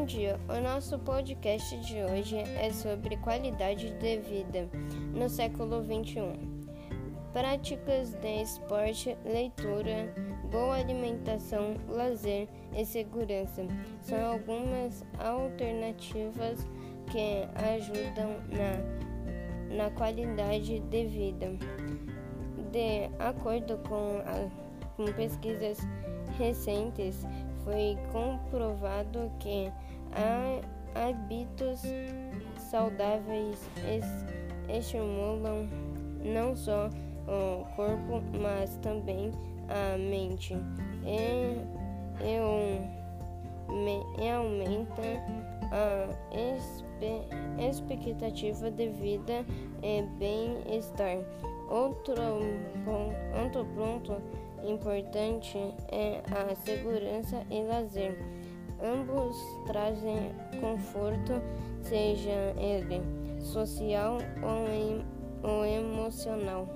Bom dia, o nosso podcast de hoje é sobre qualidade de vida no século XXI. Práticas de esporte, leitura, boa alimentação, lazer e segurança são algumas alternativas que ajudam na, na qualidade de vida. De acordo com, a, com pesquisas recentes, foi comprovado que hábitos saudáveis estimulam não só o corpo, mas também a mente e, e, e aumenta a expectativa de vida e bem-estar. Outro, outro ponto importante é a segurança e lazer. Ambos trazem conforto, seja ele social ou, ou emocional.